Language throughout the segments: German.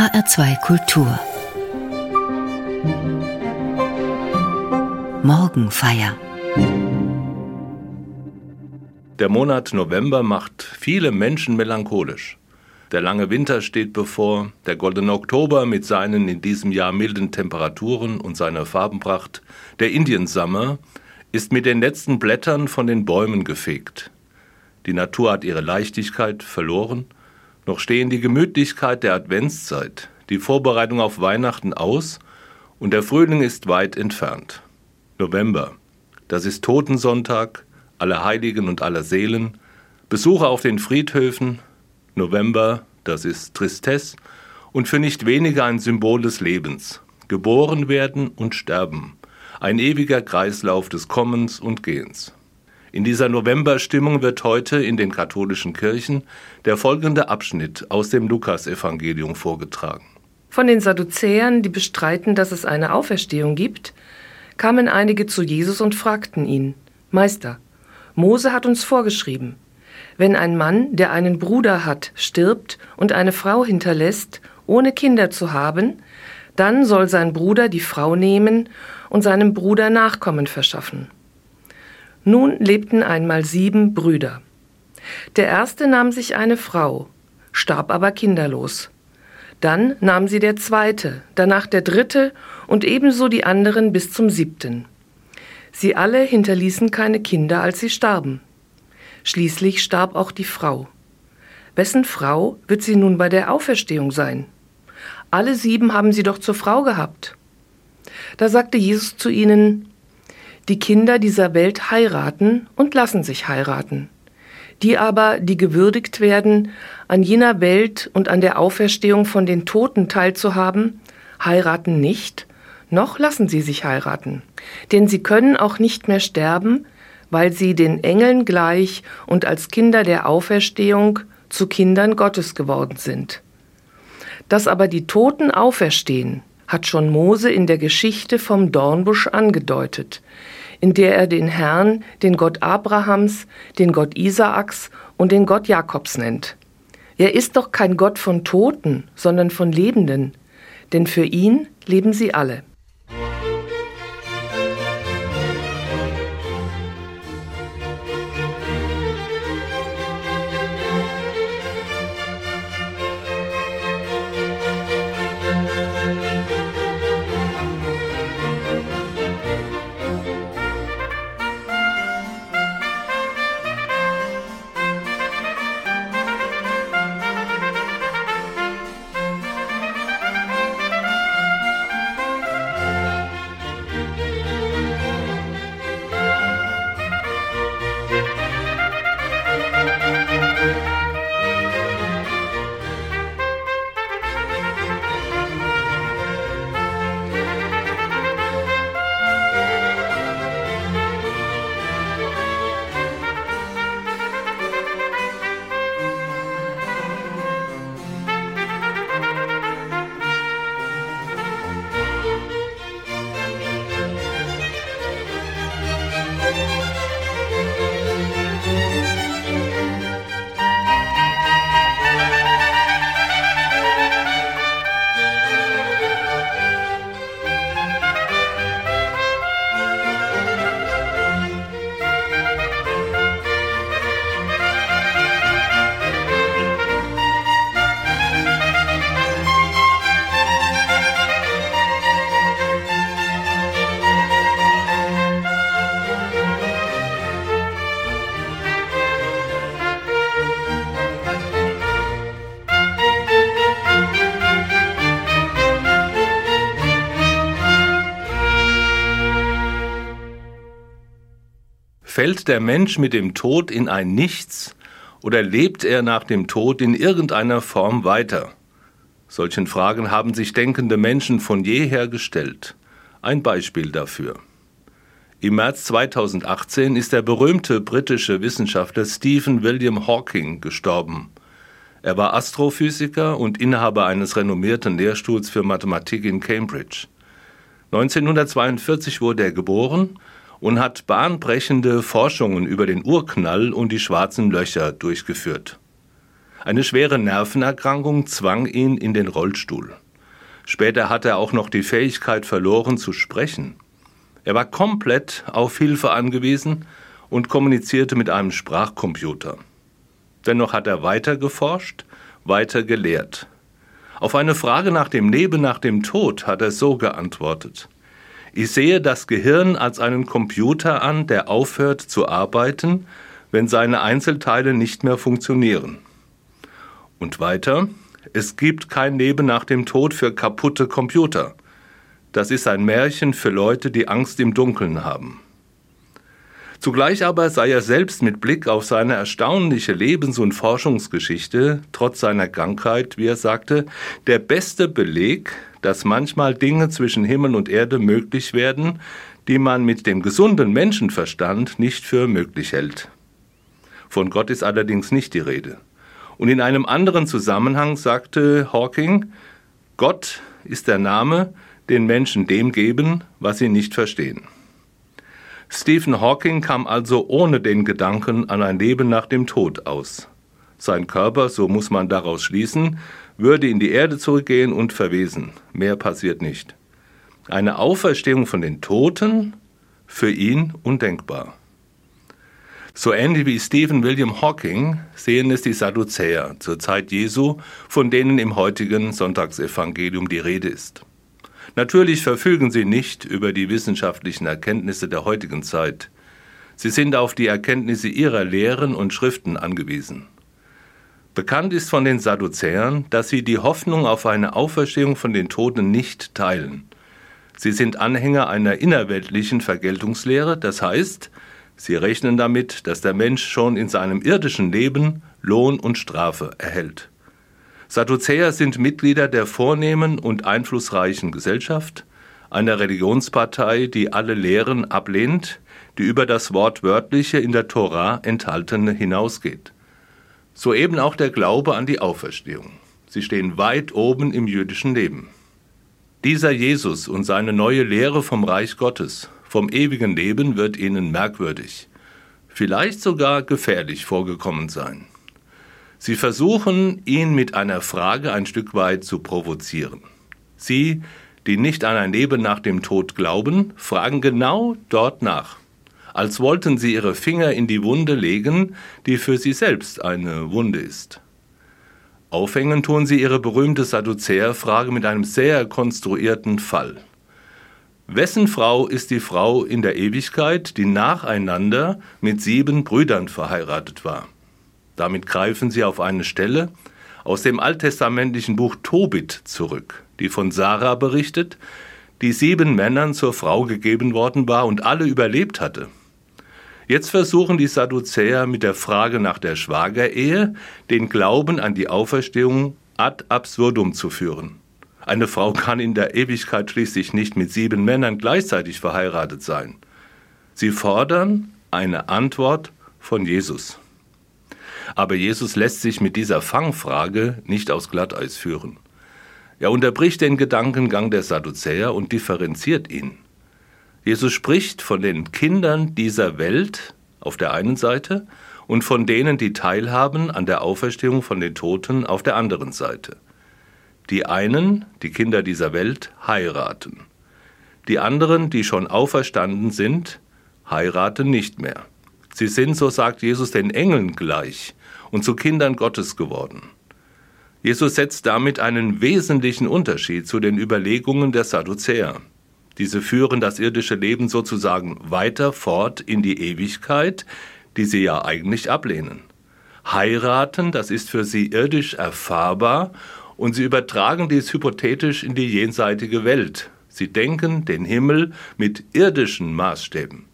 HR2 Kultur Morgenfeier Der Monat November macht viele Menschen melancholisch. Der lange Winter steht bevor, der goldene Oktober mit seinen in diesem Jahr milden Temperaturen und seiner Farbenpracht, der Indian Summer, ist mit den letzten Blättern von den Bäumen gefegt. Die Natur hat ihre Leichtigkeit verloren, noch stehen die Gemütlichkeit der Adventszeit, die Vorbereitung auf Weihnachten aus und der Frühling ist weit entfernt. November, das ist Totensonntag, aller Heiligen und aller Seelen, Besuche auf den Friedhöfen, November, das ist Tristesse und für nicht weniger ein Symbol des Lebens. Geboren werden und sterben. Ein ewiger Kreislauf des Kommens und Gehens. In dieser Novemberstimmung wird heute in den katholischen Kirchen der folgende Abschnitt aus dem Lukasevangelium vorgetragen. Von den Sadduzäern, die bestreiten, dass es eine Auferstehung gibt, kamen einige zu Jesus und fragten ihn, Meister, Mose hat uns vorgeschrieben, wenn ein Mann, der einen Bruder hat, stirbt und eine Frau hinterlässt, ohne Kinder zu haben, dann soll sein Bruder die Frau nehmen und seinem Bruder Nachkommen verschaffen. Nun lebten einmal sieben Brüder. Der erste nahm sich eine Frau, starb aber kinderlos. Dann nahm sie der zweite, danach der dritte und ebenso die anderen bis zum siebten. Sie alle hinterließen keine Kinder, als sie starben. Schließlich starb auch die Frau. Wessen Frau wird sie nun bei der Auferstehung sein? Alle sieben haben sie doch zur Frau gehabt. Da sagte Jesus zu ihnen, die Kinder dieser Welt heiraten und lassen sich heiraten. Die aber, die gewürdigt werden, an jener Welt und an der Auferstehung von den Toten teilzuhaben, heiraten nicht, noch lassen sie sich heiraten. Denn sie können auch nicht mehr sterben, weil sie den Engeln gleich und als Kinder der Auferstehung zu Kindern Gottes geworden sind. Dass aber die Toten auferstehen, hat schon Mose in der Geschichte vom Dornbusch angedeutet, in der er den Herrn, den Gott Abrahams, den Gott Isaaks und den Gott Jakobs nennt. Er ist doch kein Gott von Toten, sondern von Lebenden, denn für ihn leben sie alle. Fällt der Mensch mit dem Tod in ein Nichts oder lebt er nach dem Tod in irgendeiner Form weiter? Solchen Fragen haben sich denkende Menschen von jeher gestellt. Ein Beispiel dafür. Im März 2018 ist der berühmte britische Wissenschaftler Stephen William Hawking gestorben. Er war Astrophysiker und Inhaber eines renommierten Lehrstuhls für Mathematik in Cambridge. 1942 wurde er geboren und hat bahnbrechende Forschungen über den Urknall und die schwarzen Löcher durchgeführt. Eine schwere Nervenerkrankung zwang ihn in den Rollstuhl. Später hat er auch noch die Fähigkeit verloren zu sprechen. Er war komplett auf Hilfe angewiesen und kommunizierte mit einem Sprachcomputer. Dennoch hat er weiter geforscht, weiter gelehrt. Auf eine Frage nach dem Leben nach dem Tod hat er so geantwortet. Ich sehe das Gehirn als einen Computer an, der aufhört zu arbeiten, wenn seine Einzelteile nicht mehr funktionieren. Und weiter, es gibt kein Leben nach dem Tod für kaputte Computer. Das ist ein Märchen für Leute, die Angst im Dunkeln haben. Zugleich aber sei er selbst mit Blick auf seine erstaunliche Lebens- und Forschungsgeschichte, trotz seiner Krankheit, wie er sagte, der beste Beleg, dass manchmal Dinge zwischen Himmel und Erde möglich werden, die man mit dem gesunden Menschenverstand nicht für möglich hält. Von Gott ist allerdings nicht die Rede. Und in einem anderen Zusammenhang sagte Hawking, Gott ist der Name, den Menschen dem geben, was sie nicht verstehen. Stephen Hawking kam also ohne den Gedanken an ein Leben nach dem Tod aus. Sein Körper, so muss man daraus schließen, würde in die Erde zurückgehen und verwesen. Mehr passiert nicht. Eine Auferstehung von den Toten? Für ihn undenkbar. So ähnlich wie Stephen William Hawking sehen es die Sadduzäer zur Zeit Jesu, von denen im heutigen Sonntagsevangelium die Rede ist. Natürlich verfügen sie nicht über die wissenschaftlichen Erkenntnisse der heutigen Zeit. Sie sind auf die Erkenntnisse ihrer Lehren und Schriften angewiesen. Bekannt ist von den Sadduzäern, dass sie die Hoffnung auf eine Auferstehung von den Toten nicht teilen. Sie sind Anhänger einer innerweltlichen Vergeltungslehre, das heißt, sie rechnen damit, dass der Mensch schon in seinem irdischen Leben Lohn und Strafe erhält. Sadduzäer sind Mitglieder der vornehmen und einflussreichen Gesellschaft, einer Religionspartei, die alle Lehren ablehnt, die über das wortwörtliche in der Tora enthaltene hinausgeht. So eben auch der Glaube an die Auferstehung. Sie stehen weit oben im jüdischen Leben. Dieser Jesus und seine neue Lehre vom Reich Gottes, vom ewigen Leben wird ihnen merkwürdig, vielleicht sogar gefährlich vorgekommen sein. Sie versuchen, ihn mit einer Frage ein Stück weit zu provozieren. Sie, die nicht an ein Leben nach dem Tod glauben, fragen genau dort nach, als wollten sie ihre Finger in die Wunde legen, die für sie selbst eine Wunde ist. Aufhängen tun sie ihre berühmte Sadduzäerfrage mit einem sehr konstruierten Fall. Wessen Frau ist die Frau in der Ewigkeit, die nacheinander mit sieben Brüdern verheiratet war? Damit greifen sie auf eine Stelle aus dem alttestamentlichen Buch Tobit zurück, die von Sarah berichtet, die sieben Männern zur Frau gegeben worden war und alle überlebt hatte. Jetzt versuchen die Sadduzäer mit der Frage nach der Schwagerehe den Glauben an die Auferstehung ad absurdum zu führen. Eine Frau kann in der Ewigkeit schließlich nicht mit sieben Männern gleichzeitig verheiratet sein. Sie fordern eine Antwort von Jesus. Aber Jesus lässt sich mit dieser Fangfrage nicht aus Glatteis führen. Er unterbricht den Gedankengang der Sadduzäer und differenziert ihn. Jesus spricht von den Kindern dieser Welt auf der einen Seite und von denen, die teilhaben an der Auferstehung von den Toten auf der anderen Seite. Die einen, die Kinder dieser Welt, heiraten. Die anderen, die schon auferstanden sind, heiraten nicht mehr. Sie sind, so sagt Jesus, den Engeln gleich und zu Kindern Gottes geworden. Jesus setzt damit einen wesentlichen Unterschied zu den Überlegungen der Sadduzäer. Diese führen das irdische Leben sozusagen weiter fort in die Ewigkeit, die sie ja eigentlich ablehnen. Heiraten, das ist für sie irdisch erfahrbar und sie übertragen dies hypothetisch in die jenseitige Welt. Sie denken den Himmel mit irdischen Maßstäben.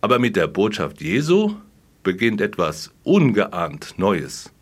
Aber mit der Botschaft Jesu beginnt etwas ungeahnt Neues.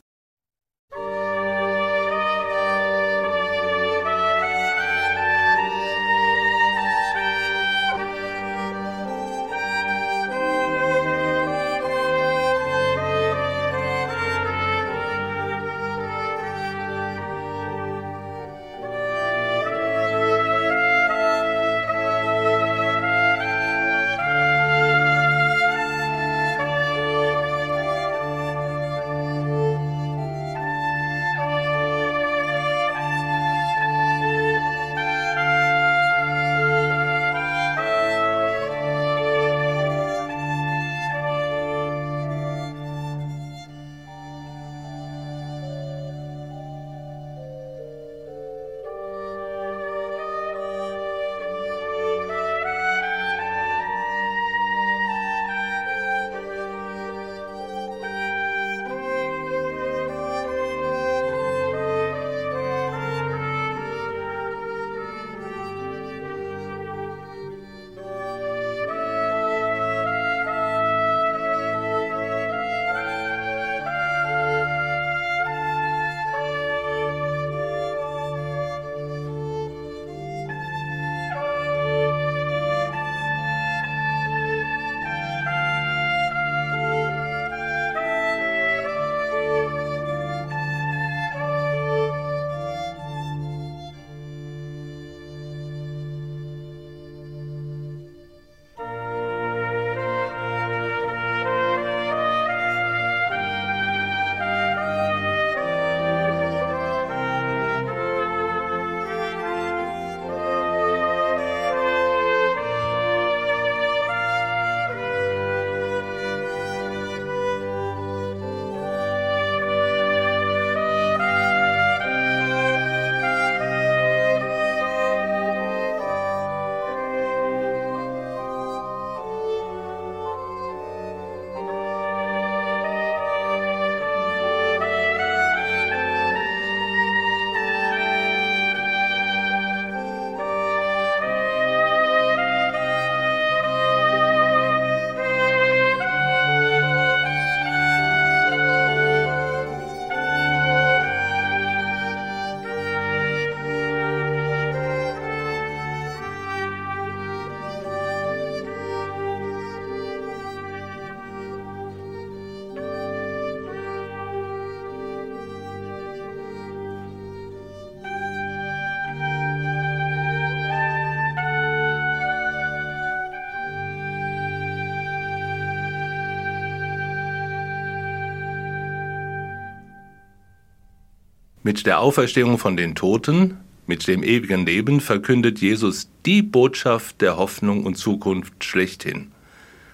Mit der Auferstehung von den Toten, mit dem ewigen Leben verkündet Jesus die Botschaft der Hoffnung und Zukunft schlechthin.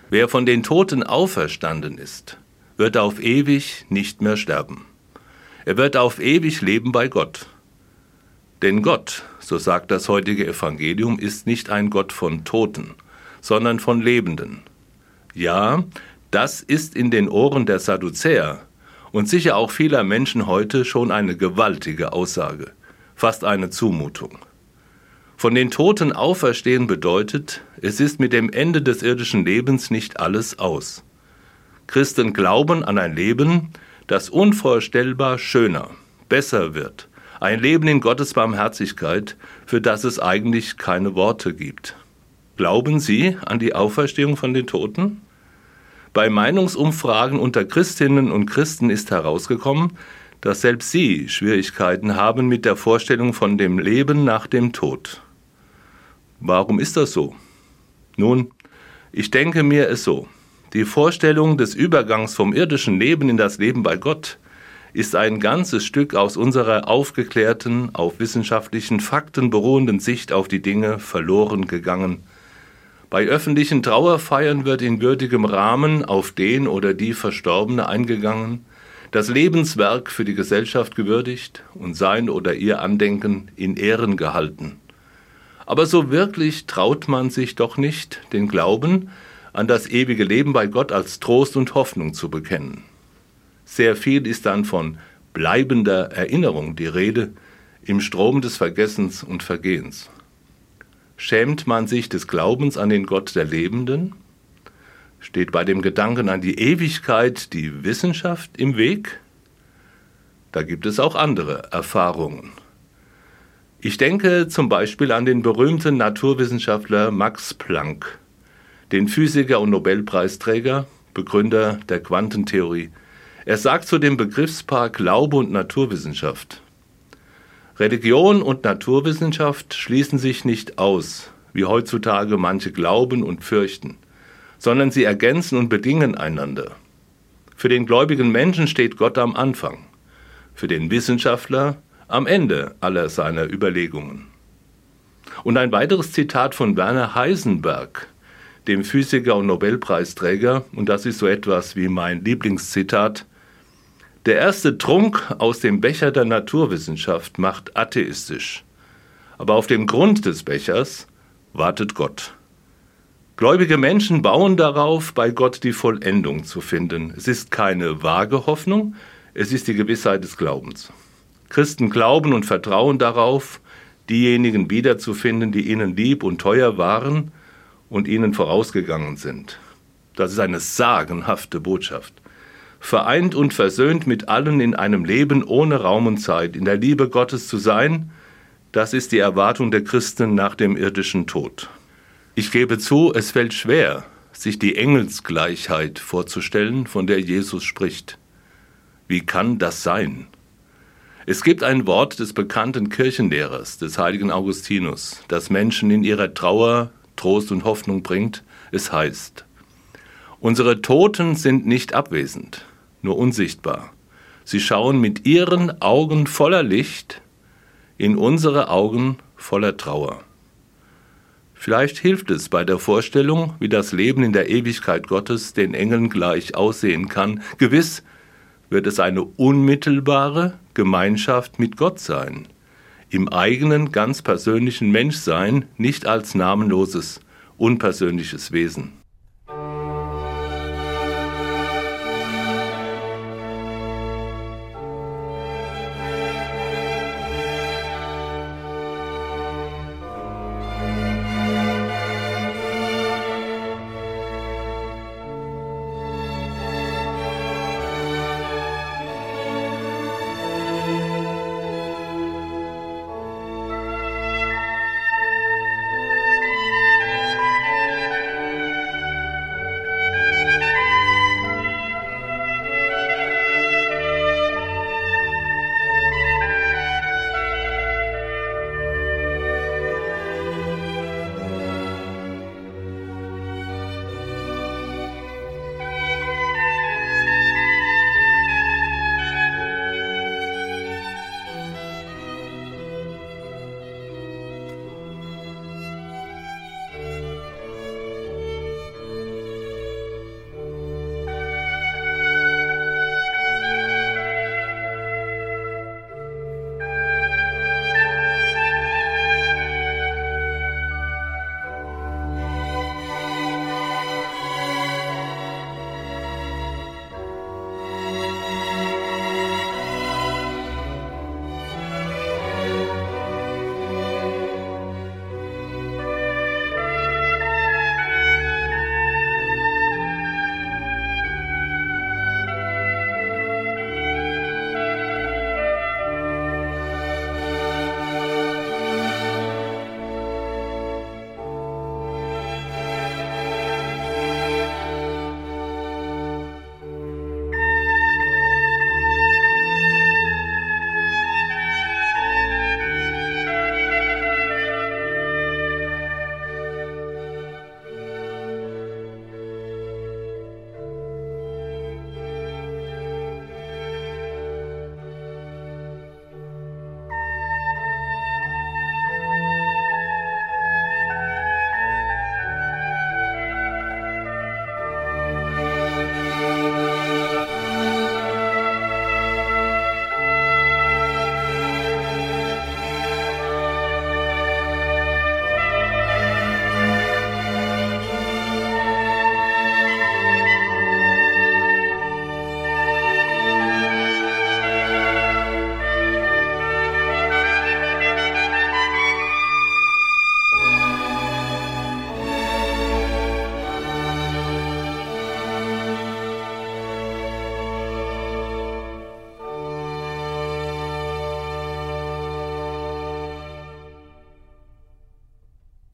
Wer von den Toten auferstanden ist, wird auf ewig nicht mehr sterben. Er wird auf ewig leben bei Gott. Denn Gott, so sagt das heutige Evangelium, ist nicht ein Gott von Toten, sondern von Lebenden. Ja, das ist in den Ohren der Sadduzäer und sicher auch vieler Menschen heute schon eine gewaltige Aussage, fast eine Zumutung. Von den Toten auferstehen bedeutet, es ist mit dem Ende des irdischen Lebens nicht alles aus. Christen glauben an ein Leben, das unvorstellbar schöner, besser wird, ein Leben in Gottes Barmherzigkeit, für das es eigentlich keine Worte gibt. Glauben Sie an die Auferstehung von den Toten? Bei Meinungsumfragen unter Christinnen und Christen ist herausgekommen, dass selbst sie Schwierigkeiten haben mit der Vorstellung von dem Leben nach dem Tod. Warum ist das so? Nun, ich denke mir es so. Die Vorstellung des Übergangs vom irdischen Leben in das Leben bei Gott ist ein ganzes Stück aus unserer aufgeklärten, auf wissenschaftlichen Fakten beruhenden Sicht auf die Dinge verloren gegangen. Bei öffentlichen Trauerfeiern wird in würdigem Rahmen auf den oder die Verstorbene eingegangen, das Lebenswerk für die Gesellschaft gewürdigt und sein oder ihr Andenken in Ehren gehalten. Aber so wirklich traut man sich doch nicht, den Glauben, an das ewige Leben bei Gott als Trost und Hoffnung zu bekennen. Sehr viel ist dann von bleibender Erinnerung die Rede im Strom des Vergessens und Vergehens. Schämt man sich des Glaubens an den Gott der Lebenden? Steht bei dem Gedanken an die Ewigkeit die Wissenschaft im Weg? Da gibt es auch andere Erfahrungen. Ich denke zum Beispiel an den berühmten Naturwissenschaftler Max Planck, den Physiker und Nobelpreisträger, Begründer der Quantentheorie. Er sagt zu dem Begriffspaar Glaube und Naturwissenschaft. Religion und Naturwissenschaft schließen sich nicht aus, wie heutzutage manche glauben und fürchten, sondern sie ergänzen und bedingen einander. Für den gläubigen Menschen steht Gott am Anfang, für den Wissenschaftler am Ende aller seiner Überlegungen. Und ein weiteres Zitat von Werner Heisenberg, dem Physiker und Nobelpreisträger, und das ist so etwas wie mein Lieblingszitat, der erste Trunk aus dem Becher der Naturwissenschaft macht atheistisch, aber auf dem Grund des Bechers wartet Gott. Gläubige Menschen bauen darauf, bei Gott die Vollendung zu finden. Es ist keine vage Hoffnung, es ist die Gewissheit des Glaubens. Christen glauben und vertrauen darauf, diejenigen wiederzufinden, die ihnen lieb und teuer waren und ihnen vorausgegangen sind. Das ist eine sagenhafte Botschaft. Vereint und versöhnt mit allen in einem Leben ohne Raum und Zeit, in der Liebe Gottes zu sein, das ist die Erwartung der Christen nach dem irdischen Tod. Ich gebe zu, es fällt schwer, sich die Engelsgleichheit vorzustellen, von der Jesus spricht. Wie kann das sein? Es gibt ein Wort des bekannten Kirchenlehrers, des heiligen Augustinus, das Menschen in ihrer Trauer Trost und Hoffnung bringt. Es heißt, unsere Toten sind nicht abwesend, nur unsichtbar. Sie schauen mit ihren Augen voller Licht in unsere Augen voller Trauer. Vielleicht hilft es bei der Vorstellung, wie das Leben in der Ewigkeit Gottes den Engeln gleich aussehen kann. Gewiss wird es eine unmittelbare Gemeinschaft mit Gott sein im eigenen, ganz persönlichen Menschsein, nicht als namenloses, unpersönliches Wesen.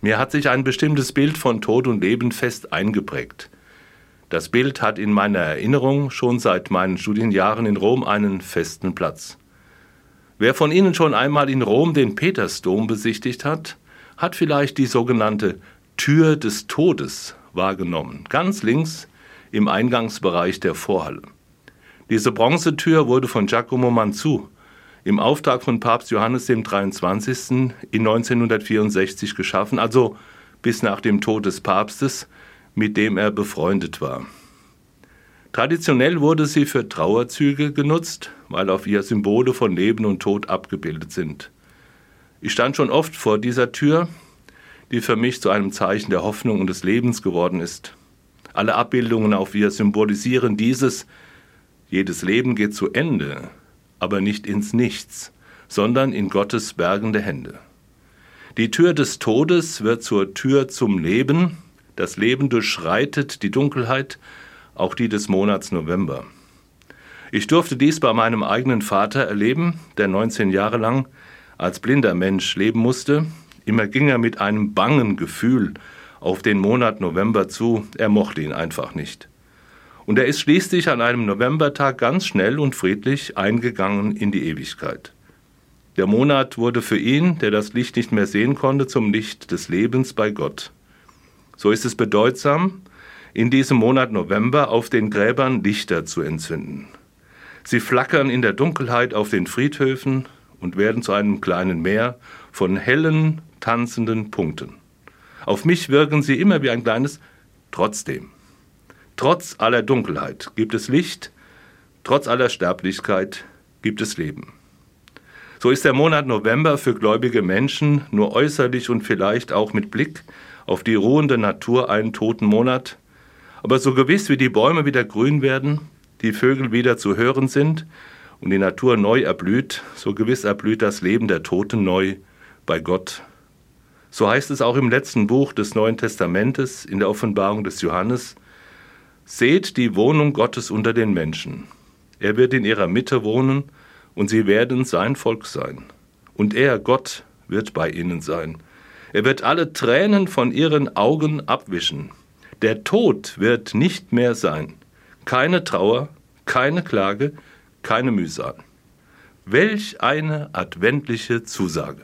Mir hat sich ein bestimmtes Bild von Tod und Leben fest eingeprägt. Das Bild hat in meiner Erinnerung schon seit meinen Studienjahren in Rom einen festen Platz. Wer von Ihnen schon einmal in Rom den Petersdom besichtigt hat, hat vielleicht die sogenannte Tür des Todes wahrgenommen, ganz links im Eingangsbereich der Vorhalle. Diese Bronzetür wurde von Giacomo Manzu im Auftrag von Papst Johannes dem 23. in 1964 geschaffen, also bis nach dem Tod des Papstes, mit dem er befreundet war. Traditionell wurde sie für Trauerzüge genutzt, weil auf ihr Symbole von Leben und Tod abgebildet sind. Ich stand schon oft vor dieser Tür, die für mich zu einem Zeichen der Hoffnung und des Lebens geworden ist. Alle Abbildungen auf ihr symbolisieren dieses, jedes Leben geht zu Ende, aber nicht ins Nichts, sondern in Gottes bergende Hände. Die Tür des Todes wird zur Tür zum Leben, das Leben durchschreitet die Dunkelheit, auch die des Monats November. Ich durfte dies bei meinem eigenen Vater erleben, der 19 Jahre lang als blinder Mensch leben musste. Immer ging er mit einem bangen Gefühl auf den Monat November zu, er mochte ihn einfach nicht. Und er ist schließlich an einem Novembertag ganz schnell und friedlich eingegangen in die Ewigkeit. Der Monat wurde für ihn, der das Licht nicht mehr sehen konnte, zum Licht des Lebens bei Gott. So ist es bedeutsam, in diesem Monat November auf den Gräbern Lichter zu entzünden. Sie flackern in der Dunkelheit auf den Friedhöfen und werden zu einem kleinen Meer von hellen, tanzenden Punkten. Auf mich wirken sie immer wie ein kleines Trotzdem. Trotz aller Dunkelheit gibt es Licht, trotz aller Sterblichkeit gibt es Leben. So ist der Monat November für gläubige Menschen nur äußerlich und vielleicht auch mit Blick auf die ruhende Natur ein Totenmonat, aber so gewiss wie die Bäume wieder grün werden, die Vögel wieder zu hören sind und die Natur neu erblüht, so gewiss erblüht das Leben der Toten neu bei Gott. So heißt es auch im letzten Buch des Neuen Testamentes in der Offenbarung des Johannes, Seht die Wohnung Gottes unter den Menschen. Er wird in ihrer Mitte wohnen, und sie werden sein Volk sein. Und er, Gott, wird bei ihnen sein. Er wird alle Tränen von ihren Augen abwischen. Der Tod wird nicht mehr sein. Keine Trauer, keine Klage, keine Mühsal. Welch eine adventliche Zusage.